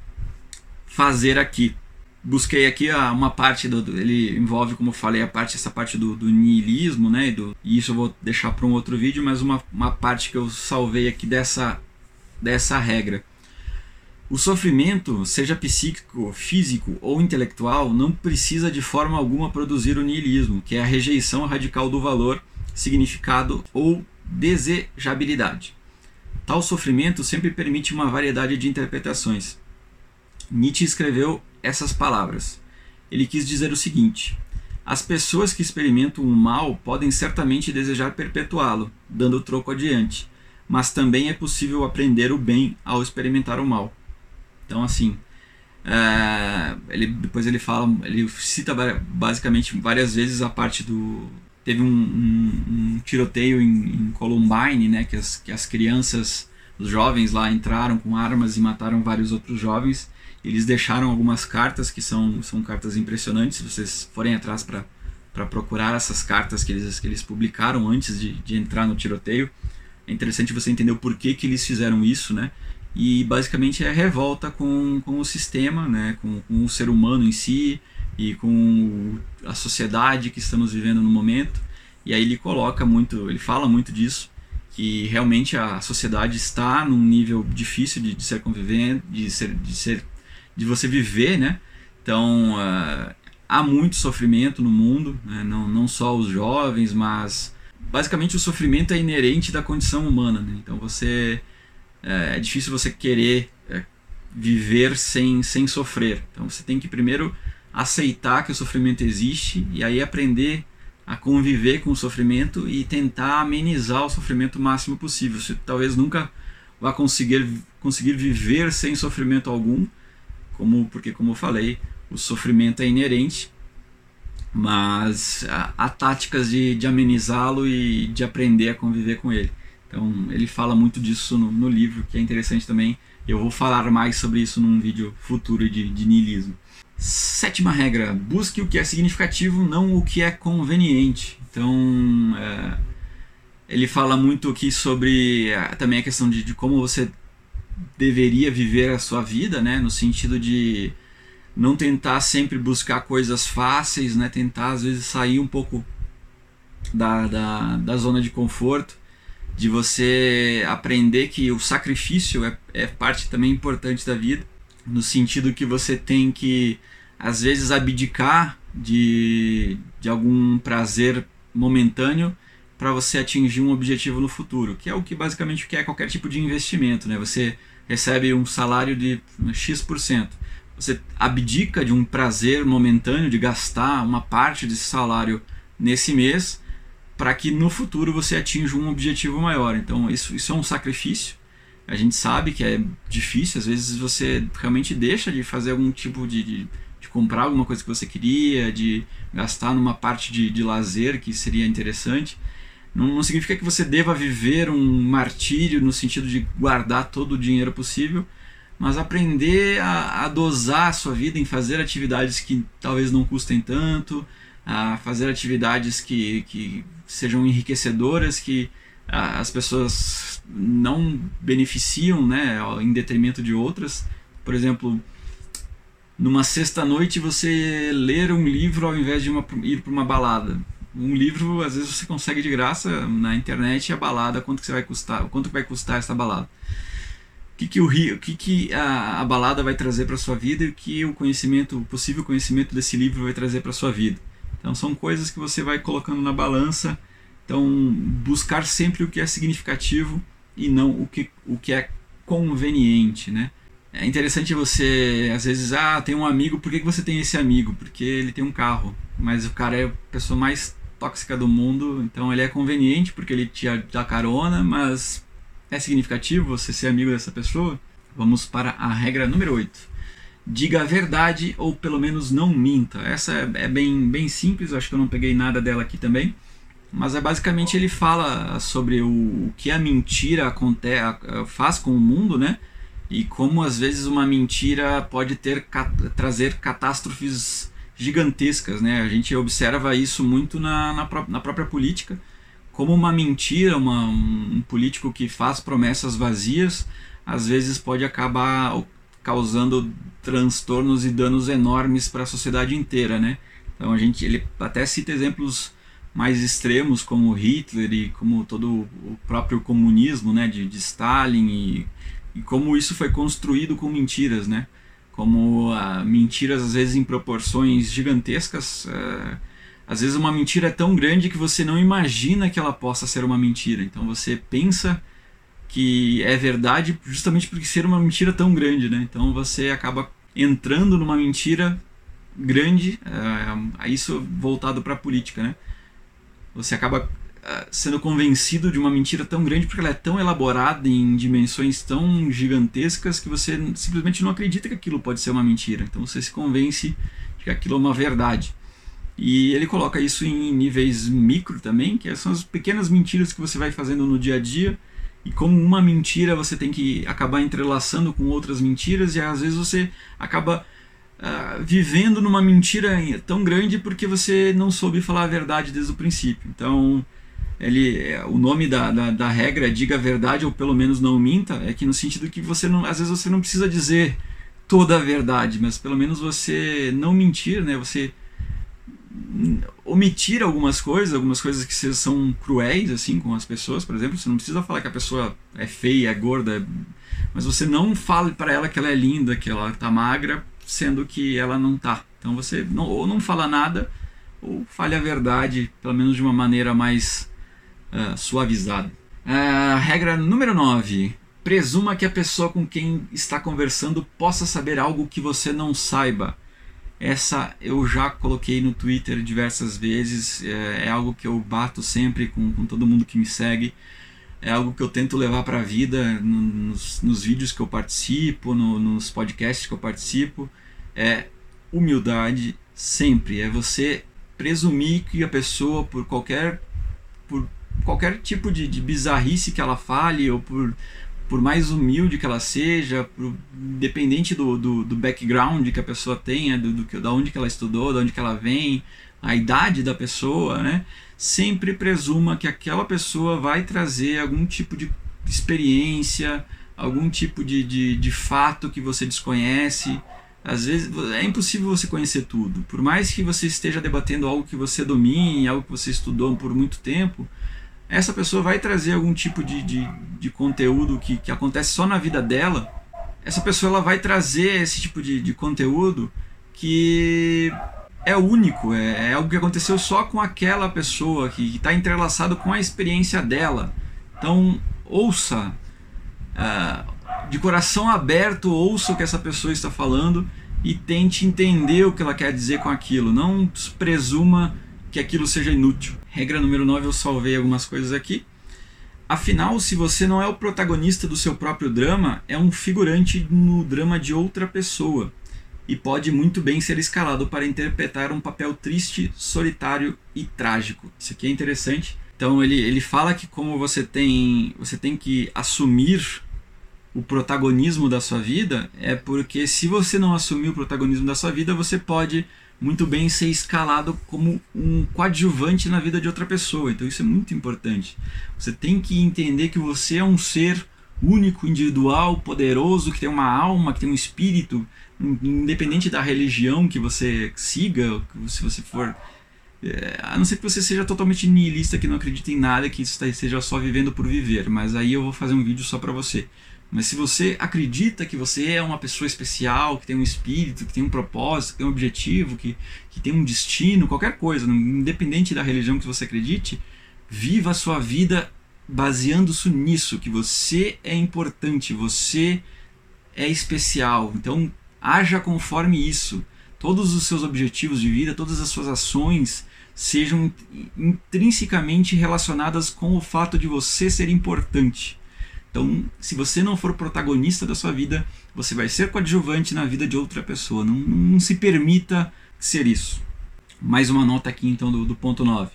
fazer aqui. Busquei aqui uma parte do, ele envolve, como eu falei, a parte essa parte do, do niilismo, né, e, do, e isso eu vou deixar para um outro vídeo, mas uma, uma parte que eu salvei aqui dessa dessa regra. O sofrimento, seja psíquico, físico ou intelectual, não precisa de forma alguma produzir o niilismo, que é a rejeição radical do valor, significado ou desejabilidade. Tal sofrimento sempre permite uma variedade de interpretações. Nietzsche escreveu essas palavras. Ele quis dizer o seguinte: as pessoas que experimentam o mal podem certamente desejar perpetuá-lo, dando troco adiante, mas também é possível aprender o bem ao experimentar o mal. Então, assim, é, ele, depois ele fala, ele cita basicamente várias vezes a parte do. Teve um, um, um tiroteio em, em, Columbine, né, que as, que as crianças, os jovens lá entraram com armas e mataram vários outros jovens. Eles deixaram algumas cartas que são, são cartas impressionantes. Se vocês forem atrás para procurar essas cartas que eles, que eles publicaram antes de, de entrar no tiroteio, é interessante você entender o porquê que eles fizeram isso, né? e basicamente é revolta com, com o sistema, né, com, com o ser humano em si e com a sociedade que estamos vivendo no momento. E aí ele coloca muito, ele fala muito disso, que realmente a sociedade está num nível difícil de, de ser convivente, de ser, de ser, de você viver, né? Então uh, há muito sofrimento no mundo, né? não, não só os jovens, mas basicamente o sofrimento é inerente da condição humana. Né? Então você é, é difícil você querer é, viver sem, sem sofrer. Então você tem que primeiro aceitar que o sofrimento existe e aí aprender a conviver com o sofrimento e tentar amenizar o sofrimento o máximo possível. Você talvez nunca vá conseguir, conseguir viver sem sofrimento algum, como porque como eu falei, o sofrimento é inerente, mas há, táticas de, de amenizá-lo e de aprender a conviver com ele. Então ele fala muito disso no, no, livro, que é interessante também. Eu vou falar mais sobre isso num vídeo futuro de, de niilismo. Sétima regra: busque o que é significativo, não o que é conveniente. Então é, ele fala muito aqui sobre é, também a questão de, de como você deveria viver a sua vida, né? No sentido de não tentar sempre buscar coisas fáceis, né? Tentar às vezes sair um pouco da, da, da zona de conforto de você aprender que o sacrifício é, é parte também importante da vida, no sentido que você tem que, às vezes, abdicar de, de algum prazer momentâneo para você atingir um objetivo no futuro, que é o que basicamente é qualquer tipo de investimento, né? Você recebe um salário de X%. Você abdica de um prazer momentâneo de gastar uma parte desse salário nesse mês para que no futuro você atinja um objetivo maior. Então, isso, isso é um sacrifício. A gente sabe que é difícil, às vezes você realmente deixa de fazer algum tipo de, de, de comprar alguma coisa que você queria, de gastar numa parte de, de lazer que seria interessante. Não, não significa que você deva viver um martírio no sentido de guardar todo o dinheiro possível, mas aprender a, a, dosar a sua vida em fazer atividades que talvez não custem tanto, a fazer atividades que, que sejam enriquecedoras, que a, as pessoas não beneficiam né, em detrimento de outras. Por exemplo, numa sexta-noite você ler um livro ao invés de uma, ir para uma balada. Um livro, às vezes, você consegue de graça na internet a balada, quanto que vai custar, quanto vai custar essa balada que, que, o, o que, que a, a balada vai trazer para sua vida e o que o conhecimento, o possível conhecimento desse livro vai trazer para sua vida. Então são coisas que você vai colocando na balança. Então buscar sempre o que é significativo e não o que, o que é conveniente, né? É interessante você, às vezes, ah, tem um amigo, por que, que você tem esse amigo? Porque ele tem um carro, mas o cara é a pessoa mais tóxica do mundo, então ele é conveniente porque ele te dá carona, mas é significativo você ser amigo dessa pessoa? Vamos para a regra número 8. Diga a verdade ou pelo menos não minta. Essa é, é bem, bem simples, acho que eu não peguei nada dela aqui também. Mas é basicamente ele fala sobre o, que a mentira faz com o mundo, né? E como às vezes uma mentira pode ter trazer catástrofes gigantescas, né? A gente observa isso muito na, na, na própria política como uma mentira, uma, um político que faz promessas vazias, às vezes pode acabar causando transtornos e danos enormes para a sociedade inteira, né? Então a gente, ele até cita exemplos mais extremos como Hitler e como todo o próprio comunismo, né, de, de Stalin e, e como isso foi construído com mentiras, né? Como ah, mentiras às vezes em proporções gigantescas. Ah, às vezes uma mentira é tão grande que você não imagina que ela possa ser uma mentira. Então você pensa que é verdade justamente porque ser uma mentira tão grande, né? Então você acaba entrando numa mentira grande, é, isso voltado para a política, né? Você acaba sendo convencido de uma mentira tão grande porque ela é tão elaborada em dimensões tão gigantescas que você simplesmente não acredita que aquilo pode ser uma mentira. Então você se convence de que aquilo é uma verdade. E ele coloca isso em níveis micro também, que são as pequenas mentiras que você vai fazendo no dia a dia. E como uma mentira você tem que acabar entrelaçando com outras mentiras, e às vezes você acaba uh, vivendo numa mentira tão grande porque você não soube falar a verdade desde o princípio. Então, ele, o nome da, da, da regra é diga a verdade ou pelo menos não minta, é que no sentido que você não, às vezes você não precisa dizer toda a verdade, mas pelo menos você não mentir, né? Você omitir algumas coisas, algumas coisas que são cruéis assim com as pessoas, por exemplo, você não precisa falar que a pessoa é feia, é gorda, mas você não fale para ela que ela é linda, que ela tá magra, sendo que ela não tá. Então você não, ou não fala nada ou fale a verdade, pelo menos de uma maneira mais uh. Uh, regra número 9. Presuma que a pessoa com quem está conversando possa saber algo que você não saiba. Essa eu já coloquei no Twitter diversas vezes, é, é algo que eu bato sempre com, com todo mundo que me segue, é algo que eu tento levar para a vida nos, nos, vídeos que eu participo, no, nos podcasts que eu participo. É humildade sempre, é você presumir que a pessoa, por qualquer, por qualquer tipo de, de bizarrice que ela fale ou por por mais humilde que ela seja, por, do, do, do, background que a pessoa tenha, do, do, da onde que ela estudou, da onde que ela vem, a idade da pessoa, né? Sempre presuma que aquela pessoa vai trazer algum tipo de experiência, algum tipo de, de, de fato que você desconhece. Às vezes é impossível você conhecer tudo. Por mais que você esteja debatendo algo que você domine, algo que você estudou por muito tempo, essa pessoa vai trazer algum tipo de, de, de conteúdo que, que acontece só na vida dela. Essa pessoa ela vai trazer esse tipo de, de conteúdo que é único, é, é algo que aconteceu só com aquela pessoa, que está entrelaçado com a experiência dela. Então, ouça, uh, de coração aberto, ouça o que essa pessoa está falando e tente entender o que ela quer dizer com aquilo. Não presuma que aquilo seja inútil. Regra número 9, eu salvei algumas coisas aqui. Afinal, se você não é o protagonista do seu próprio drama, é um figurante no drama de outra pessoa e pode muito bem ser escalado para interpretar um papel triste, solitário e trágico. Isso aqui é interessante. Então ele, ele fala que como você tem você tem que assumir o protagonismo da sua vida, é porque se você não assumir o protagonismo da sua vida, você pode muito bem ser escalado como um coadjuvante na vida de outra pessoa. Então isso é muito importante. Você tem que entender que você é um ser único, individual, poderoso, que tem uma alma, que tem um espírito, independente da religião que você siga, se você for. É, a não ser que você seja totalmente nihilista, que não acredita em nada, que esteja só vivendo por viver. Mas aí eu vou fazer um vídeo só para você. Mas se você acredita que você é uma pessoa especial, que tem um espírito, que tem um propósito, que tem um objetivo, que, que tem um destino, qualquer coisa, independente da religião que você acredite, viva a sua vida baseando-se nisso, que você é importante, você é especial. Então, haja conforme isso. Todos os seus objetivos de vida, todas as suas ações sejam intrinsecamente relacionadas com o fato de você ser importante. Então, se você não for protagonista da sua vida, você vai ser coadjuvante na vida de outra pessoa. Não, não se permita ser isso. Mais uma nota aqui então do, do ponto 9.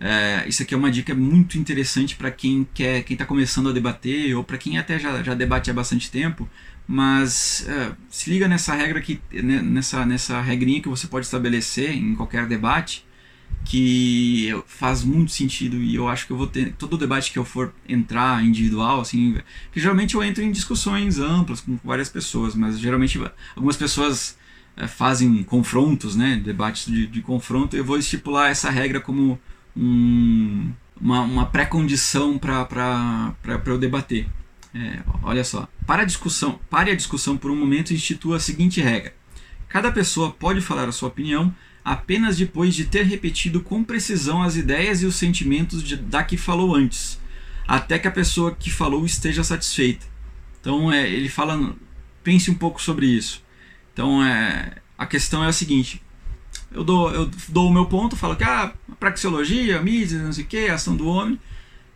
É, isso aqui é uma dica muito interessante para quem quer, quem está começando a debater ou para quem até já, já debate há bastante tempo. Mas é, se liga nessa regra que né, nessa nessa regrinha que você pode estabelecer em qualquer debate que faz muito sentido e eu acho que eu vou ter todo debate que eu for entrar individual assim que geralmente eu entro em discussões amplas com várias pessoas mas geralmente algumas pessoas é, fazem confrontos né debates de, de confronto eu vou estipular essa regra como um, uma, uma pré-condição para eu debater. É, olha só, para a discussão, pare a discussão por um momento e institua a seguinte regra: cada pessoa pode falar a sua opinião apenas depois de ter repetido com precisão as ideias e os sentimentos de, da que falou antes, até que a pessoa que falou esteja satisfeita. Então é, ele fala, pense um pouco sobre isso. Então é, a questão é a seguinte: eu dou, eu dou o meu ponto, falo que ah, praxeologia, mídia, não sei o que, ação do homem,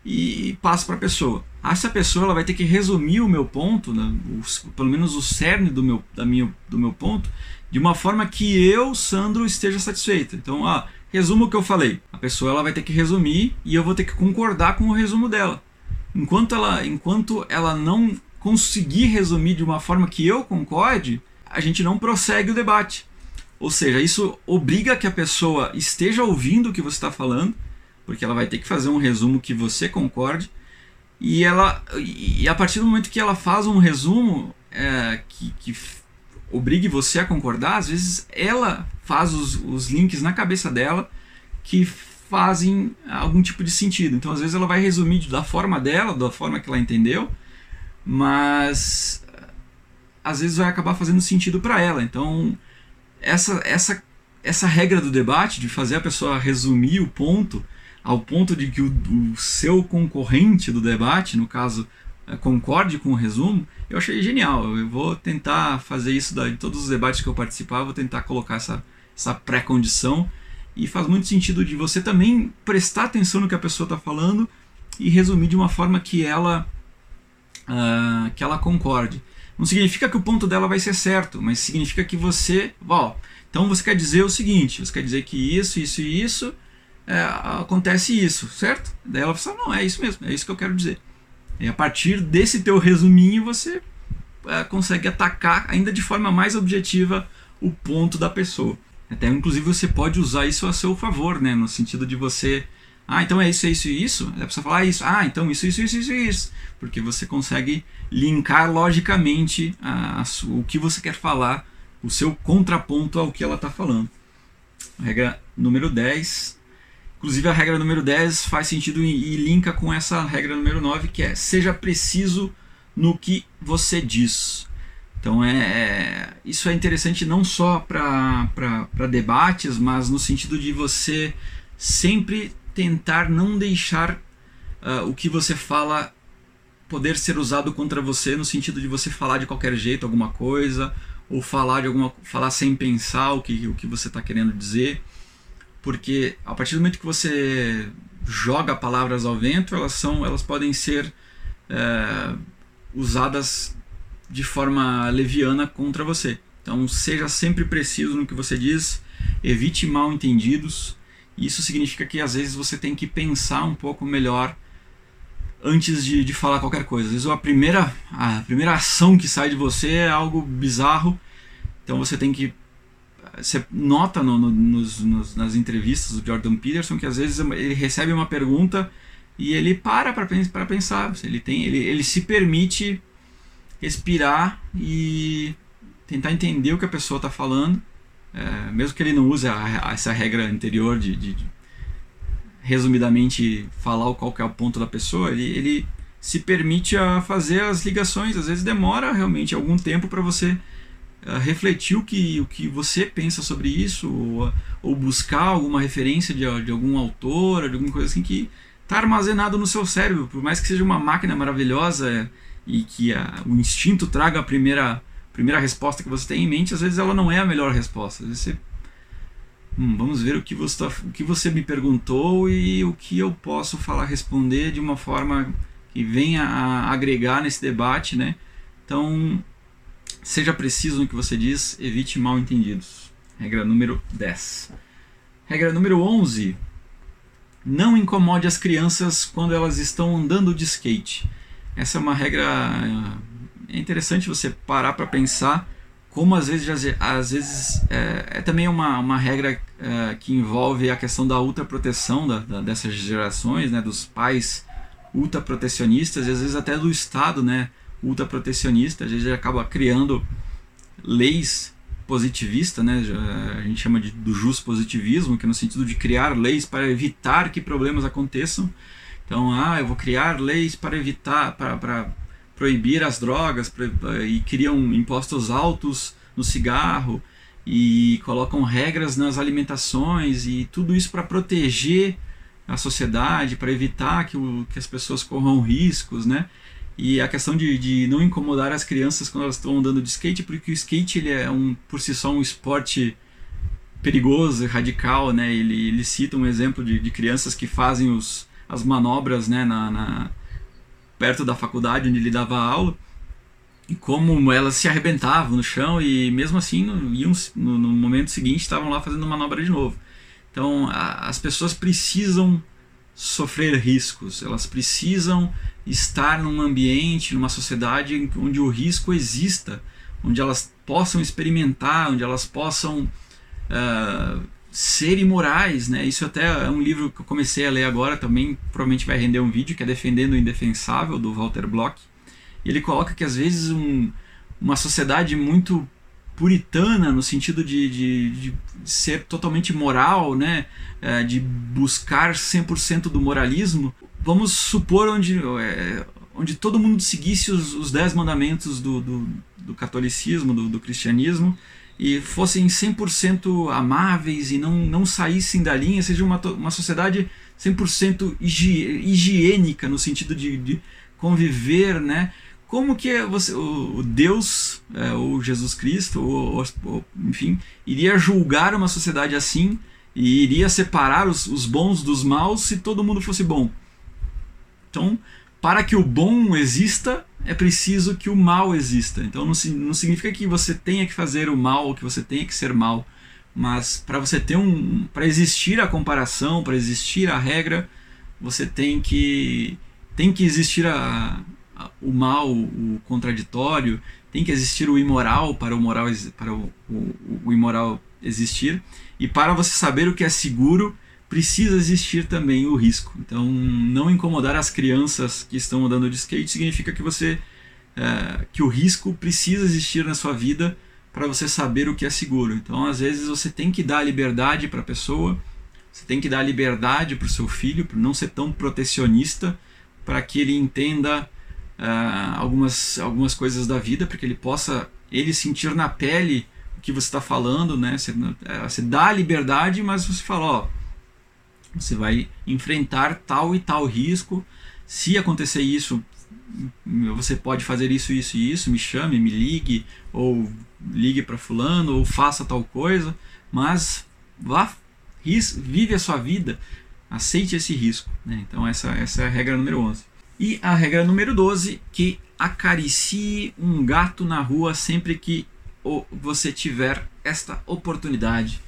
e passo para a pessoa. Essa pessoa ela vai ter que resumir o meu ponto, né, o, pelo menos o cerne do meu, da minha, do meu ponto, de uma forma que eu, Sandro, esteja satisfeito. Então, ah, resumo o que eu falei. A pessoa ela vai ter que resumir e eu vou ter que concordar com o resumo dela. Enquanto ela, enquanto ela não conseguir resumir de uma forma que eu concorde, a gente não prossegue o debate. Ou seja, isso obriga que a pessoa esteja ouvindo o que você está falando, porque ela vai ter que fazer um resumo que você concorde. E ela e a partir do momento que ela faz um resumo é, que, que obrigue você a concordar, às vezes ela faz os, os links na cabeça dela que fazem algum tipo de sentido. Então, às vezes, ela vai resumir da forma dela, da forma que ela entendeu, mas às vezes vai acabar fazendo sentido para ela. Então, essa, essa, essa regra do debate, de fazer a pessoa resumir o ponto, ao ponto de que o, o seu concorrente do debate, no caso, concorde com o resumo, eu achei genial. Eu vou tentar fazer isso em todos os debates que eu participar, vou tentar colocar essa, essa pré-condição. E faz muito sentido de você também prestar atenção no que a pessoa está falando e resumir de uma forma que ela, uh, que ela concorde. Não significa que o ponto dela vai ser certo, mas significa que você. Ó, então você quer dizer o seguinte: você quer dizer que isso, isso e isso é, acontece isso, certo? Daí ela fala: não, é isso mesmo, é isso que eu quero dizer. E a partir desse teu resuminho você é, consegue atacar ainda de forma mais objetiva o ponto da pessoa. Até inclusive você pode usar isso a seu favor, né? No sentido de você ah, então é isso, é isso e isso. A pessoa fala ah, isso. Ah, então isso, isso, isso, isso isso. Porque você consegue linkar logicamente a, a, o que você quer falar, o seu contraponto ao que ela está falando. Regra número 10. Inclusive a regra número 10 faz sentido e, e linka com essa regra número 9, que é seja preciso no que você diz. Então é, é isso é interessante não só para debates, mas no sentido de você sempre tentar não deixar uh, o que você fala poder ser usado contra você no sentido de você falar de qualquer jeito alguma coisa ou falar de alguma falar sem pensar o que, o que você está querendo dizer porque a partir do momento que você joga palavras ao vento, elas são, elas podem ser é, usadas de forma leviana contra você. Então seja sempre preciso no que você diz, evite mal entendidos. Isso significa que às vezes você tem que pensar um pouco melhor antes de, de falar qualquer coisa. Às vezes a primeira, a primeira ação que sai de você é algo bizarro, então você tem que você nota no, no, nos, nos, nas entrevistas do Jordan Peterson que às vezes ele recebe uma pergunta e ele para para pensar. Ele, tem, ele, ele se permite respirar e tentar entender o que a pessoa está falando, é, mesmo que ele não use a, a, essa regra anterior de, de, de, resumidamente falar qual é o ponto da pessoa, ele, ele se permite a fazer as ligações. Às vezes demora realmente algum tempo para você refletir o que, o que você pensa sobre isso, ou, ou buscar alguma referência de, de algum autor, de alguma coisa assim que está armazenado no seu cérebro. Por mais que seja uma máquina maravilhosa e que a, o instinto traga a primeira, primeira resposta que você tem em mente, às vezes ela não é a melhor resposta. Às vezes você. Hum, vamos ver o que, você tá, o que você me perguntou e o que eu posso falar, responder de uma forma que venha a agregar nesse debate, né? Então, Seja preciso no que você diz, evite mal entendidos. Regra número 10. Regra número 11. Não incomode as crianças quando elas estão andando de skate. Essa é uma regra é interessante você parar para pensar como às vezes às vezes é, é também uma, uma regra é, que envolve a questão da ultraproteção da, da, dessas gerações, né, dos pais ultraprotecionistas e às vezes até do Estado, né, ultraprotecionista, a gente acaba criando leis positivistas, né? a gente chama de, do jus positivismo, que é no sentido de criar leis para evitar que problemas aconteçam. Então, ah, eu vou criar leis para evitar, para, para proibir as drogas, e criam impostos altos no cigarro, e colocam regras nas alimentações, e tudo isso para proteger a sociedade, para evitar que, o, que as pessoas corram riscos, né? E a questão de, de não incomodar as crianças quando elas estão andando de skate, porque o skate ele é um, por si só um esporte perigoso, radical, né? Ele, ele cita um exemplo de, de crianças que fazem os, as manobras, né, na, na, perto da faculdade onde ele dava aula, e como elas se arrebentavam no chão e mesmo assim no, iam, no, no momento seguinte estavam lá fazendo manobra de novo. Então a, as pessoas precisam sofrer riscos, elas precisam estar num ambiente, numa sociedade onde o risco exista, onde elas possam experimentar, onde elas possam uh, ser imorais, né? Isso até é um livro que eu comecei a ler agora, também provavelmente vai render um vídeo, que é Defendendo o Indefensável, do Walter Block. E ele coloca que às vezes um, uma sociedade muito puritana, no sentido de, de, de ser totalmente moral, né? É, de buscar 100% do moralismo, vamos supor onde, é, onde todo mundo seguisse os, os dez mandamentos do, do, do catolicismo, do, do, cristianismo, e fossem 100% amáveis e não, não saíssem da linha, seja uma, uma sociedade 100% higiênica, no sentido de, de conviver, né? Como que você, o, Deus, é, ou Jesus Cristo, ou, ou, enfim, iria julgar uma sociedade assim e iria separar os, os bons dos maus se todo mundo fosse bom? Então, para que o bom exista, é preciso que o mal exista. Então, não, não significa que você tenha que fazer o mal, que você tenha que ser mal, mas para você ter um, para existir a comparação, para existir a regra, você tem que tem que existir a, o mal, o contraditório, tem que existir o imoral para o moral para o, o, o imoral existir e para você saber o que é seguro precisa existir também o risco. Então, não incomodar as crianças que estão andando de skate significa que você é, que o risco precisa existir na sua vida para você saber o que é seguro. Então, às vezes você tem que dar liberdade para a pessoa, você tem que dar liberdade para o seu filho, para não ser tão protecionista, para que ele entenda uh, algumas, algumas coisas da vida, para que ele possa ele sentir na pele o que você está falando, né? Você, é, você dá a liberdade, mas você fala, ó, você vai enfrentar tal e tal risco. Se acontecer isso, você pode fazer isso, isso e isso. Me chame, me ligue, ou ligue para fulano, ou faça tal coisa. Mas vá vive a sua vida, aceite esse risco. Né? Então essa, essa é a regra número 11. E a regra número 12, que acaricie um gato na rua sempre que você tiver esta oportunidade.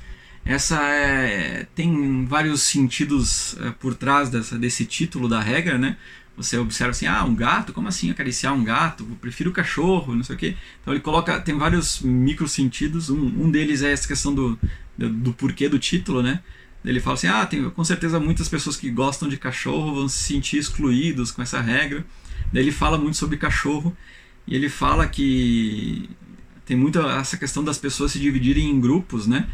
Essa é, tem vários sentidos é, por trás dessa, desse título da regra, né? Você observa assim, ah, um gato, como assim acariciar um gato? Eu prefiro cachorro, não sei o quê. Então ele coloca, tem vários micro sentidos. Um, um deles é essa questão do, do, do porquê do título, né? Ele fala assim: ah, tem com certeza muitas pessoas que gostam de cachorro vão se sentir excluídos com essa regra. Daí ele fala muito sobre cachorro e ele fala que tem muita essa questão das pessoas se dividirem em grupos, né?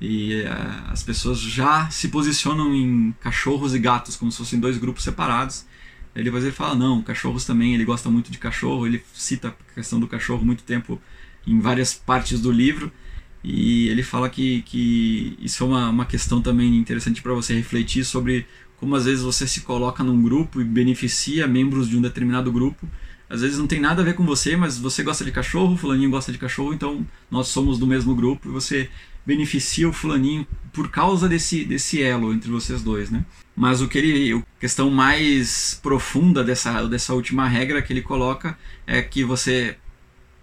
E uh, as pessoas já se posicionam em cachorros e gatos como se fossem dois grupos separados. Aí depois ele fala: não, cachorros também, ele gosta muito de cachorro. Ele cita a questão do cachorro muito tempo em várias partes do livro. E ele fala que, que isso é uma, uma questão também interessante para você refletir sobre como às vezes você se coloca num grupo e beneficia membros de um determinado grupo. Às vezes não tem nada a ver com você, mas você gosta de cachorro, o fulaninho gosta de cachorro, então nós somos do mesmo grupo e você beneficia o fulaninho por causa desse, desse elo entre vocês dois, né? Mas o que ele, a questão mais profunda dessa, dessa última regra que ele coloca é que você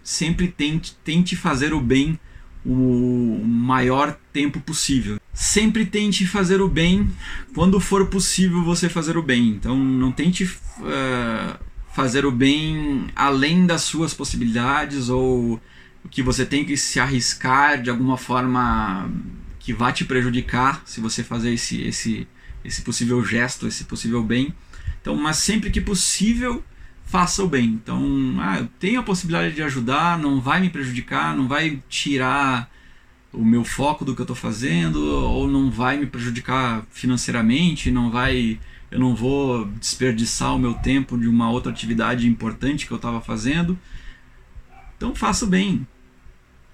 sempre tente, tente fazer o bem o maior tempo possível. Sempre tente fazer o bem quando for possível você fazer o bem. Então não tente uh, fazer o bem além das suas possibilidades ou que você tem que se arriscar de alguma forma que vá te prejudicar se você fazer esse, esse, esse possível gesto, esse possível bem. Então, mas sempre que possível, faça o bem. Então, ah, eu tenho a possibilidade de ajudar, não vai me prejudicar, não vai tirar o meu foco do que eu estou fazendo, ou não vai me prejudicar financeiramente, não vai, eu não vou desperdiçar o meu tempo de uma outra atividade importante que eu estava fazendo. Então, faça o bem.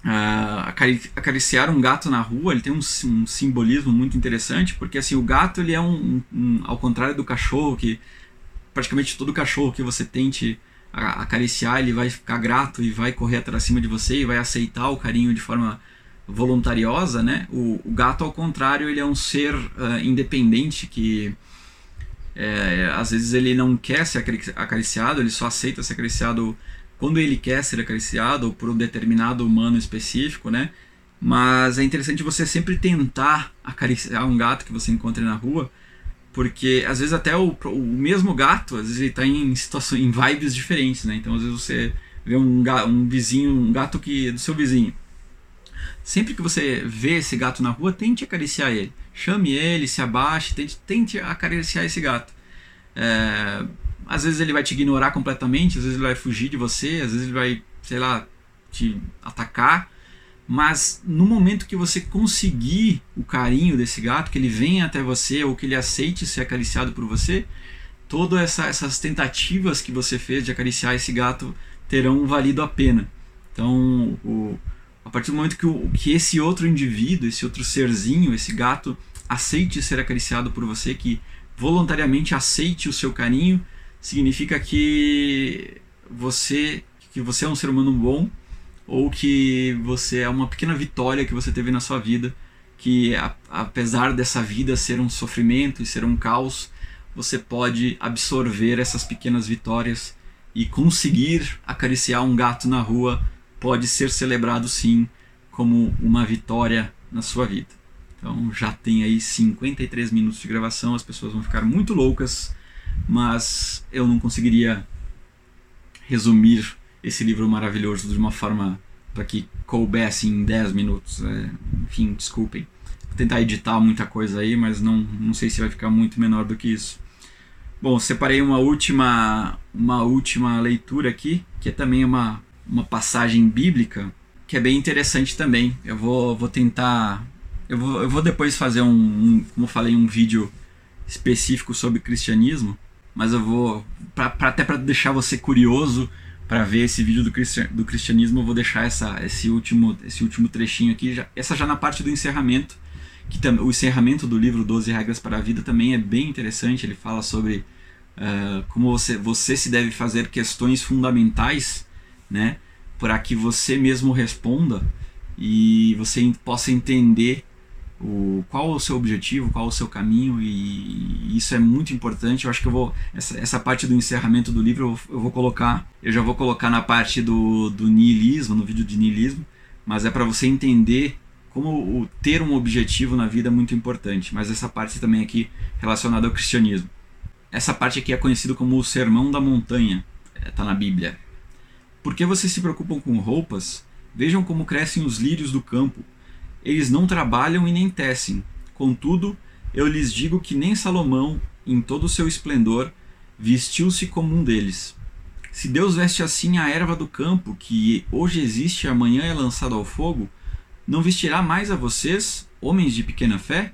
Ah, acariciar um gato na rua ele tem um, um, simbolismo muito interessante porque assim o gato ele é um, um ao contrário do cachorro que praticamente todo cachorro que você tente acariciar, ele vai ficar grato e vai correr atrás cima de você e vai aceitar o carinho de forma voluntariosa, né? O, o gato, ao contrário, ele é um ser uh, independente que é, às vezes ele não quer ser acariciado, ele só aceita ser acariciado quando ele quer ser acariciado ou por um determinado humano específico, né? Mas é interessante você sempre tentar acariciar um gato que você encontre na rua, porque às vezes até o, o mesmo gato, às vezes ele está em situações, em vibes diferentes, né? Então às vezes você vê um, um vizinho, um gato que é do seu vizinho. Sempre que você vê esse gato na rua, tente acariciar ele. Chame ele, se abaixe, tente, tente acariciar esse gato. É, às vezes ele vai te ignorar completamente, às vezes ele vai fugir de você, às vezes ele vai, sei lá, te atacar. Mas no momento que você conseguir o carinho desse gato, que ele venha até você ou que ele aceite ser acariciado por você, todas essa, essas tentativas que você fez de acariciar esse gato terão valido a pena. Então, o, a partir do momento que, o, que esse outro indivíduo, esse outro serzinho, esse gato, aceite ser acariciado por você, que voluntariamente aceite o seu carinho, significa que você que você é um ser humano bom ou que você é uma pequena vitória que você teve na sua vida, que a, apesar dessa vida ser um sofrimento e ser um caos, você pode absorver essas pequenas vitórias e conseguir acariciar um gato na rua pode ser celebrado sim como uma vitória na sua vida. Então já tem aí 53 minutos de gravação, as pessoas vão ficar muito loucas, mas eu não conseguiria resumir esse livro maravilhoso de uma forma para que coubesse em 10 minutos. É, enfim, desculpem. Vou tentar editar muita coisa aí, mas não, não sei se vai ficar muito menor do que isso. Bom, separei uma última, uma última leitura aqui, que é também uma, uma passagem bíblica, que é bem interessante também. Eu vou, vou tentar. Eu vou, eu vou depois fazer um, um como eu falei, um vídeo específico sobre cristianismo, mas eu vou. Pra, pra até para deixar você curioso para ver esse vídeo do, cristianismo, eu vou deixar essa, esse, último, esse último trechinho aqui, já, essa já na parte do encerramento, que tam, o encerramento do livro 12 Regras para a Vida também é bem interessante, ele fala sobre uh, como você, você se deve fazer questões fundamentais, né, para que você mesmo responda e você possa entender o, qual o seu objetivo, qual o seu caminho, e isso é muito importante. Eu acho que eu vou. Essa, essa parte do encerramento do livro eu, eu vou colocar. Eu já vou colocar na parte do, do niilismo, no vídeo de niilismo, mas é para você entender como o, ter um objetivo na vida é muito importante. Mas essa parte também aqui relacionada ao cristianismo. Essa parte aqui é conhecida como o Sermão da Montanha, está é, na Bíblia. Por que vocês se preocupam com roupas? Vejam como crescem os lírios do campo eles não trabalham e nem tecem. Contudo, eu lhes digo que nem Salomão, em todo o seu esplendor, vestiu-se como um deles. Se Deus veste assim a erva do campo, que hoje existe e amanhã é lançada ao fogo, não vestirá mais a vocês, homens de pequena fé?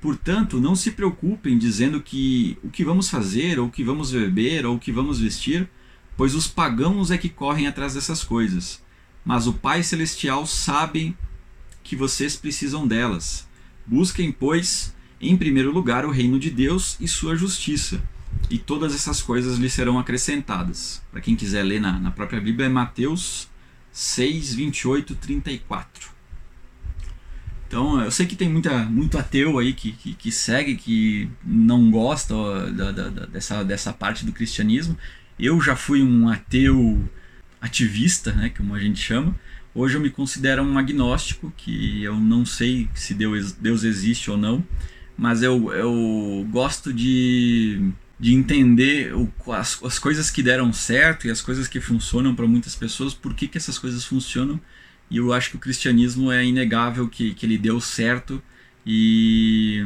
Portanto, não se preocupem dizendo que o que vamos fazer, ou o que vamos beber, ou o que vamos vestir, pois os pagãos é que correm atrás dessas coisas. Mas o Pai Celestial sabe que vocês precisam delas. Busquem, pois, em primeiro lugar o reino de Deus e sua justiça, e todas essas coisas lhe serão acrescentadas. Para quem quiser ler na, na própria Bíblia, é Mateus 6, 28, 34. Então, eu sei que tem muita, muito ateu aí que, que, que segue, que não gosta da, da, dessa, dessa parte do cristianismo. Eu já fui um ateu ativista, né, como a gente chama, Hoje eu me considero um agnóstico, que eu não sei se Deus, Deus existe ou não, mas eu, eu gosto de, de entender o, as, as coisas que deram certo e as coisas que funcionam para muitas pessoas, por que, que essas coisas funcionam. E eu acho que o cristianismo é inegável que, que ele deu certo e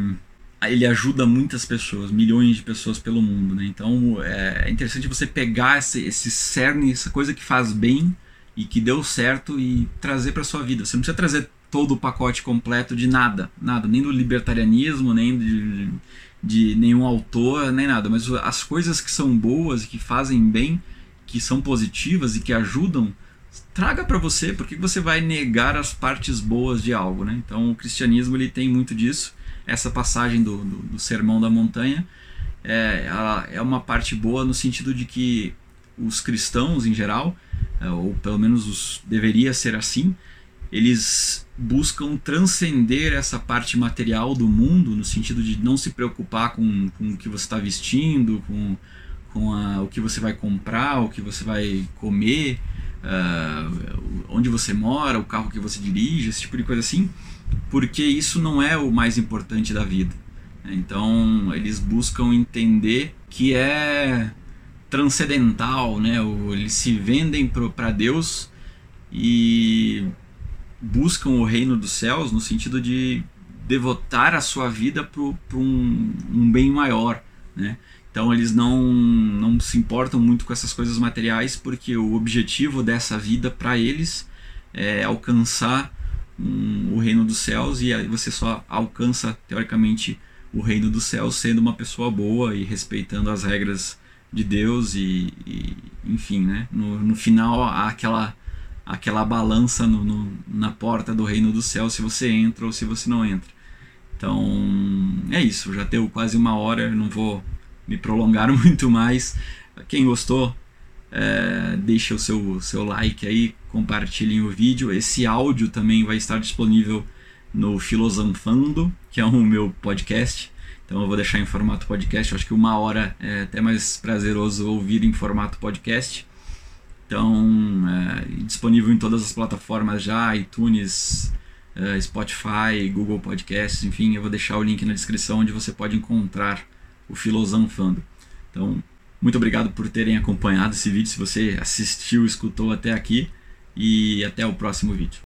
ele ajuda muitas pessoas, milhões de pessoas pelo mundo. Né? Então é interessante você pegar esse, esse cerne, essa coisa que faz bem e que deu certo e trazer para sua vida. Você não precisa trazer todo o pacote completo de nada, nada, nem do libertarianismo, nem de, de nenhum autor, nem nada, mas as coisas que são boas que fazem bem, que são positivas e que ajudam, traga para você, porque você vai negar as partes boas de algo, né? Então o cristianismo ele tem muito disso. Essa passagem do, do, do Sermão da Montanha é, é uma parte boa no sentido de que os cristãos em geral é, ou pelo menos os, deveria ser assim, eles buscam transcender essa parte material do mundo, no sentido de não se preocupar com, com o que você está vestindo, com, com a, o que você vai comprar, o que você vai comer, uh, onde você mora, o carro que você dirige, esse tipo de coisa assim, porque isso não é o mais importante da vida. Então eles buscam entender que é transcendental, né? Eles se vendem para Deus e buscam o reino dos céus no sentido de devotar a sua vida para um, um bem maior, né? Então eles não, não se importam muito com essas coisas materiais porque o objetivo dessa vida para eles é alcançar um, o reino dos céus e aí você só alcança teoricamente o reino dos céus sendo uma pessoa boa e respeitando as regras de Deus e, e enfim, né? No, no final há aquela aquela balança no, no, na porta do reino do céu se você entra ou se você não entra. Então é isso, já deu quase uma hora, não vou me prolongar muito mais. Quem gostou, é, deixa o seu, seu like aí, compartilhem o vídeo. Esse áudio também vai estar disponível no Filosofando, que é o meu podcast. Então eu vou deixar em formato podcast. Eu acho que uma hora é até mais prazeroso ouvir em formato podcast. Então, é, disponível em todas as plataformas já, iTunes, é, Spotify, Google Podcasts, enfim, eu vou deixar o link na descrição onde você pode encontrar o Filosofando. Então, muito obrigado por terem acompanhado esse vídeo, se você assistiu, escutou até aqui, e até o próximo vídeo.